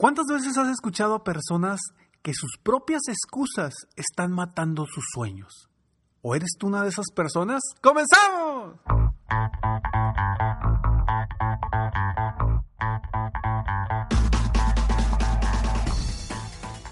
¿Cuántas veces has escuchado a personas que sus propias excusas están matando sus sueños? ¿O eres tú una de esas personas? ¡Comenzamos!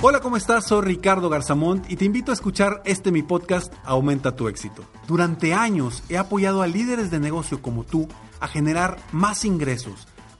Hola, ¿cómo estás? Soy Ricardo Garzamont y te invito a escuchar este mi podcast Aumenta tu éxito. Durante años he apoyado a líderes de negocio como tú a generar más ingresos,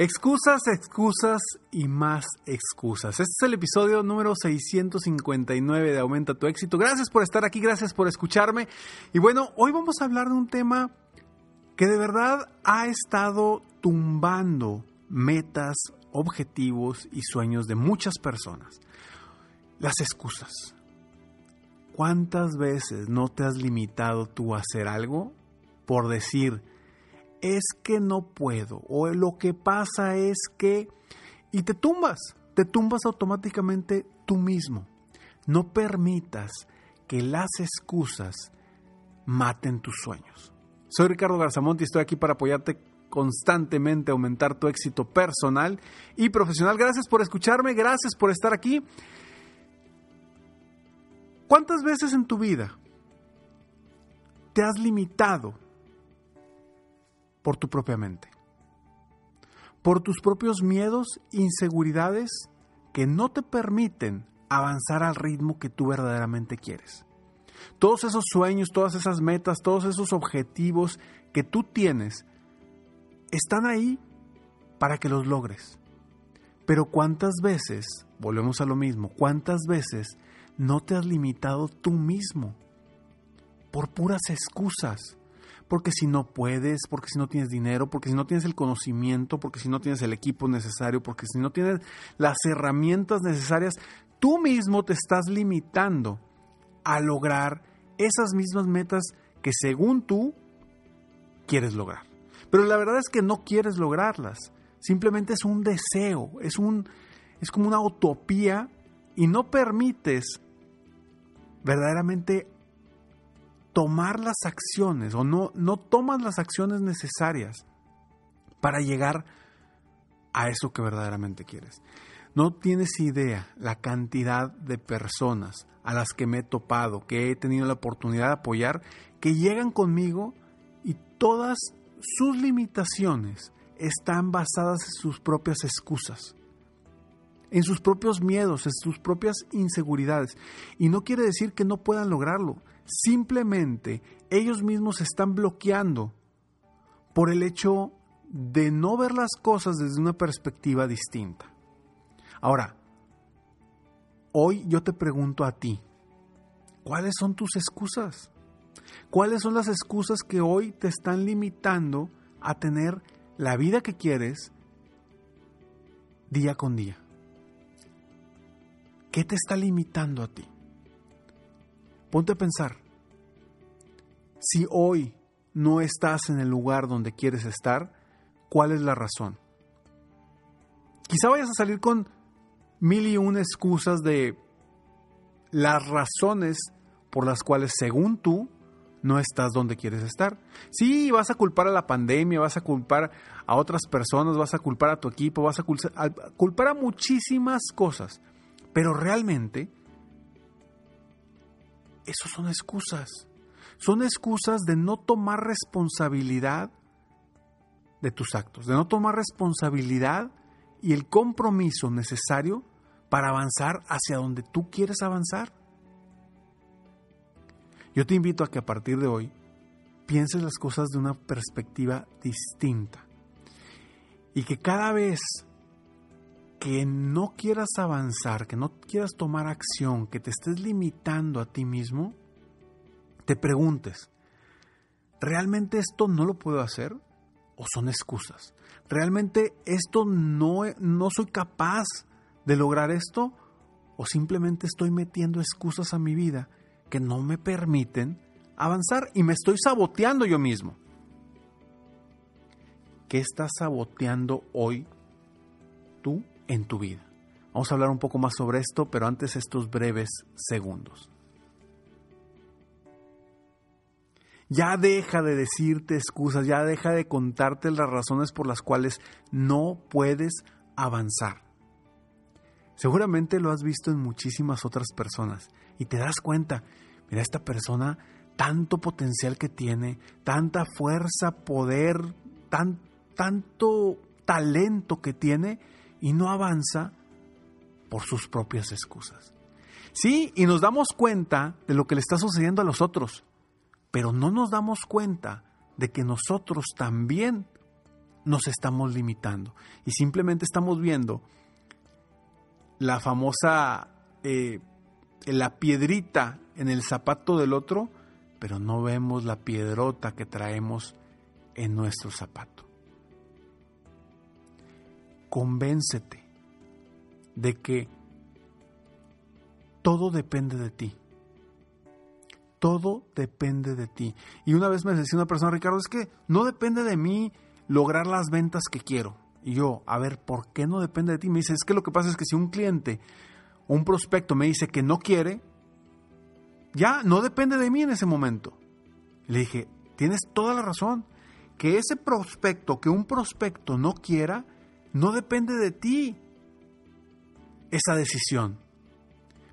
Excusas, excusas y más excusas. Este es el episodio número 659 de Aumenta tu éxito. Gracias por estar aquí, gracias por escucharme. Y bueno, hoy vamos a hablar de un tema que de verdad ha estado tumbando metas, objetivos y sueños de muchas personas. Las excusas. ¿Cuántas veces no te has limitado tú a hacer algo por decir, es que no puedo o lo que pasa es que... y te tumbas, te tumbas automáticamente tú mismo. No permitas que las excusas maten tus sueños. Soy Ricardo Garzamonti y estoy aquí para apoyarte constantemente aumentar tu éxito personal y profesional. Gracias por escucharme, gracias por estar aquí. ¿Cuántas veces en tu vida te has limitado por tu propia mente? Por tus propios miedos, inseguridades que no te permiten avanzar al ritmo que tú verdaderamente quieres. Todos esos sueños, todas esas metas, todos esos objetivos que tú tienes están ahí para que los logres. Pero cuántas veces, volvemos a lo mismo, cuántas veces no te has limitado tú mismo por puras excusas. Porque si no puedes, porque si no tienes dinero, porque si no tienes el conocimiento, porque si no tienes el equipo necesario, porque si no tienes las herramientas necesarias, tú mismo te estás limitando a lograr esas mismas metas que según tú quieres lograr. Pero la verdad es que no quieres lograrlas. Simplemente es un deseo, es, un, es como una utopía y no permites verdaderamente tomar las acciones o no, no tomas las acciones necesarias para llegar a eso que verdaderamente quieres. No tienes idea la cantidad de personas a las que me he topado, que he tenido la oportunidad de apoyar, que llegan conmigo y todas sus limitaciones están basadas en sus propias excusas, en sus propios miedos, en sus propias inseguridades. Y no quiere decir que no puedan lograrlo, simplemente ellos mismos se están bloqueando por el hecho de no ver las cosas desde una perspectiva distinta. Ahora, hoy yo te pregunto a ti, ¿cuáles son tus excusas? ¿Cuáles son las excusas que hoy te están limitando a tener la vida que quieres día con día? ¿Qué te está limitando a ti? Ponte a pensar. Si hoy no estás en el lugar donde quieres estar, ¿cuál es la razón? Quizá vayas a salir con mil y una excusas de las razones por las cuales, según tú, no estás donde quieres estar. Sí, vas a culpar a la pandemia, vas a culpar a otras personas, vas a culpar a tu equipo, vas a culpar a muchísimas cosas, pero realmente esos son excusas. Son excusas de no tomar responsabilidad de tus actos, de no tomar responsabilidad y el compromiso necesario para avanzar hacia donde tú quieres avanzar. Yo te invito a que a partir de hoy pienses las cosas de una perspectiva distinta y que cada vez que no quieras avanzar, que no quieras tomar acción, que te estés limitando a ti mismo, te preguntes, ¿realmente esto no lo puedo hacer? ¿O son excusas? ¿Realmente esto no, no soy capaz de lograr esto? o simplemente estoy metiendo excusas a mi vida que no me permiten avanzar y me estoy saboteando yo mismo. ¿Qué estás saboteando hoy tú en tu vida? Vamos a hablar un poco más sobre esto, pero antes estos breves segundos. Ya deja de decirte excusas, ya deja de contarte las razones por las cuales no puedes avanzar. Seguramente lo has visto en muchísimas otras personas y te das cuenta, mira, esta persona, tanto potencial que tiene, tanta fuerza, poder, tan, tanto talento que tiene y no avanza por sus propias excusas. Sí, y nos damos cuenta de lo que le está sucediendo a los otros, pero no nos damos cuenta de que nosotros también nos estamos limitando y simplemente estamos viendo la famosa eh, la piedrita en el zapato del otro, pero no vemos la piedrota que traemos en nuestro zapato. Convéncete de que todo depende de ti. Todo depende de ti. Y una vez me decía una persona, Ricardo, es que no depende de mí lograr las ventas que quiero. Y yo, a ver, ¿por qué no depende de ti? Me dice, es que lo que pasa es que si un cliente un prospecto me dice que no quiere, ya no depende de mí en ese momento. Le dije, tienes toda la razón. Que ese prospecto, que un prospecto no quiera, no depende de ti esa decisión.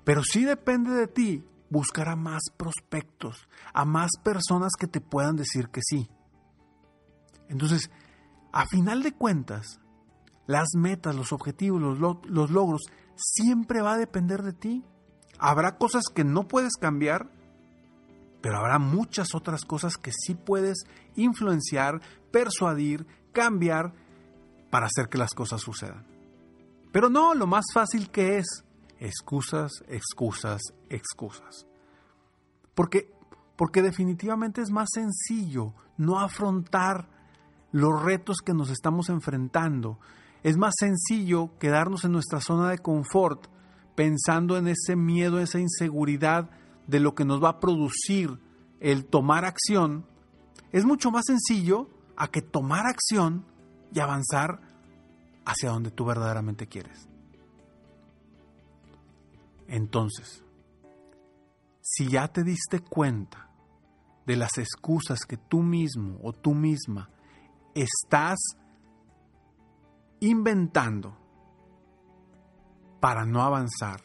Pero sí depende de ti buscar a más prospectos, a más personas que te puedan decir que sí. Entonces, a final de cuentas, las metas, los objetivos, los, los logros, siempre va a depender de ti. Habrá cosas que no puedes cambiar, pero habrá muchas otras cosas que sí puedes influenciar, persuadir, cambiar para hacer que las cosas sucedan. Pero no, lo más fácil que es, excusas, excusas, excusas. Porque, porque definitivamente es más sencillo no afrontar los retos que nos estamos enfrentando. Es más sencillo quedarnos en nuestra zona de confort pensando en ese miedo, esa inseguridad de lo que nos va a producir el tomar acción. Es mucho más sencillo a que tomar acción y avanzar hacia donde tú verdaderamente quieres. Entonces, si ya te diste cuenta de las excusas que tú mismo o tú misma estás inventando para no avanzar,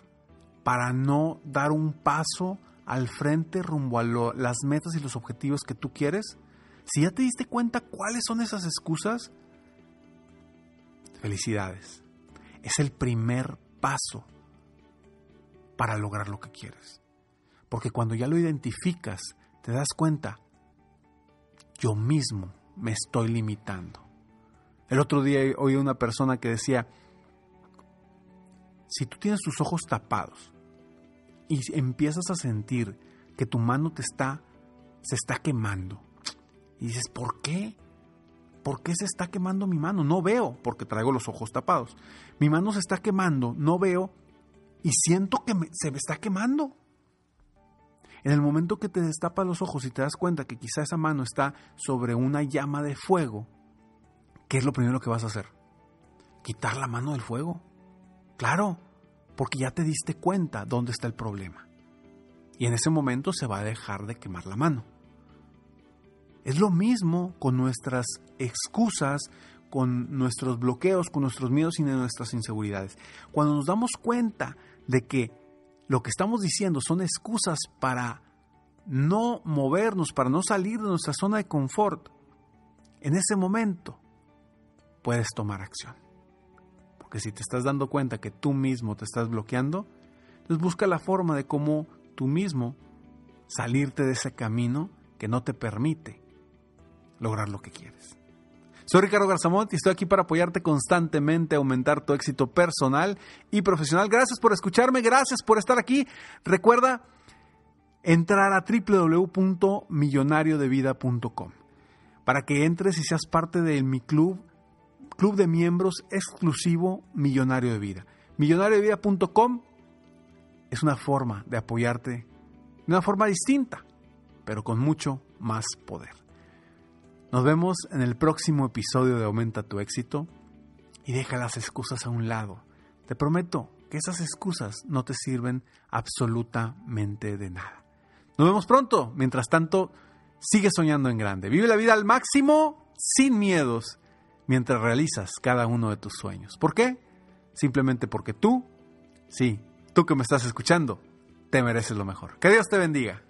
para no dar un paso al frente rumbo a las metas y los objetivos que tú quieres, si ya te diste cuenta cuáles son esas excusas, felicidades. Es el primer paso para lograr lo que quieres. Porque cuando ya lo identificas, te das cuenta, yo mismo me estoy limitando. El otro día oí una persona que decía, si tú tienes tus ojos tapados y empiezas a sentir que tu mano te está, se está quemando, y dices, ¿por qué? ¿Por qué se está quemando mi mano? No veo, porque traigo los ojos tapados. Mi mano se está quemando, no veo, y siento que se me está quemando. En el momento que te destapas los ojos y te das cuenta que quizá esa mano está sobre una llama de fuego, ¿qué es lo primero que vas a hacer? Quitar la mano del fuego. Claro, porque ya te diste cuenta dónde está el problema. Y en ese momento se va a dejar de quemar la mano. Es lo mismo con nuestras excusas, con nuestros bloqueos, con nuestros miedos y nuestras inseguridades. Cuando nos damos cuenta de que lo que estamos diciendo son excusas para no movernos, para no salir de nuestra zona de confort, en ese momento puedes tomar acción. Porque si te estás dando cuenta que tú mismo te estás bloqueando, entonces busca la forma de cómo tú mismo salirte de ese camino que no te permite lograr lo que quieres. Soy Ricardo Garzamont y estoy aquí para apoyarte constantemente a aumentar tu éxito personal y profesional. Gracias por escucharme, gracias por estar aquí. Recuerda entrar a www.millonariodevida.com para que entres y seas parte de mi club, club de miembros exclusivo Millonario de Vida. Millonariodevida.com es una forma de apoyarte de una forma distinta, pero con mucho más poder. Nos vemos en el próximo episodio de Aumenta tu éxito y deja las excusas a un lado. Te prometo que esas excusas no te sirven absolutamente de nada. Nos vemos pronto. Mientras tanto, sigue soñando en grande. Vive la vida al máximo, sin miedos, mientras realizas cada uno de tus sueños. ¿Por qué? Simplemente porque tú, sí, tú que me estás escuchando, te mereces lo mejor. Que Dios te bendiga.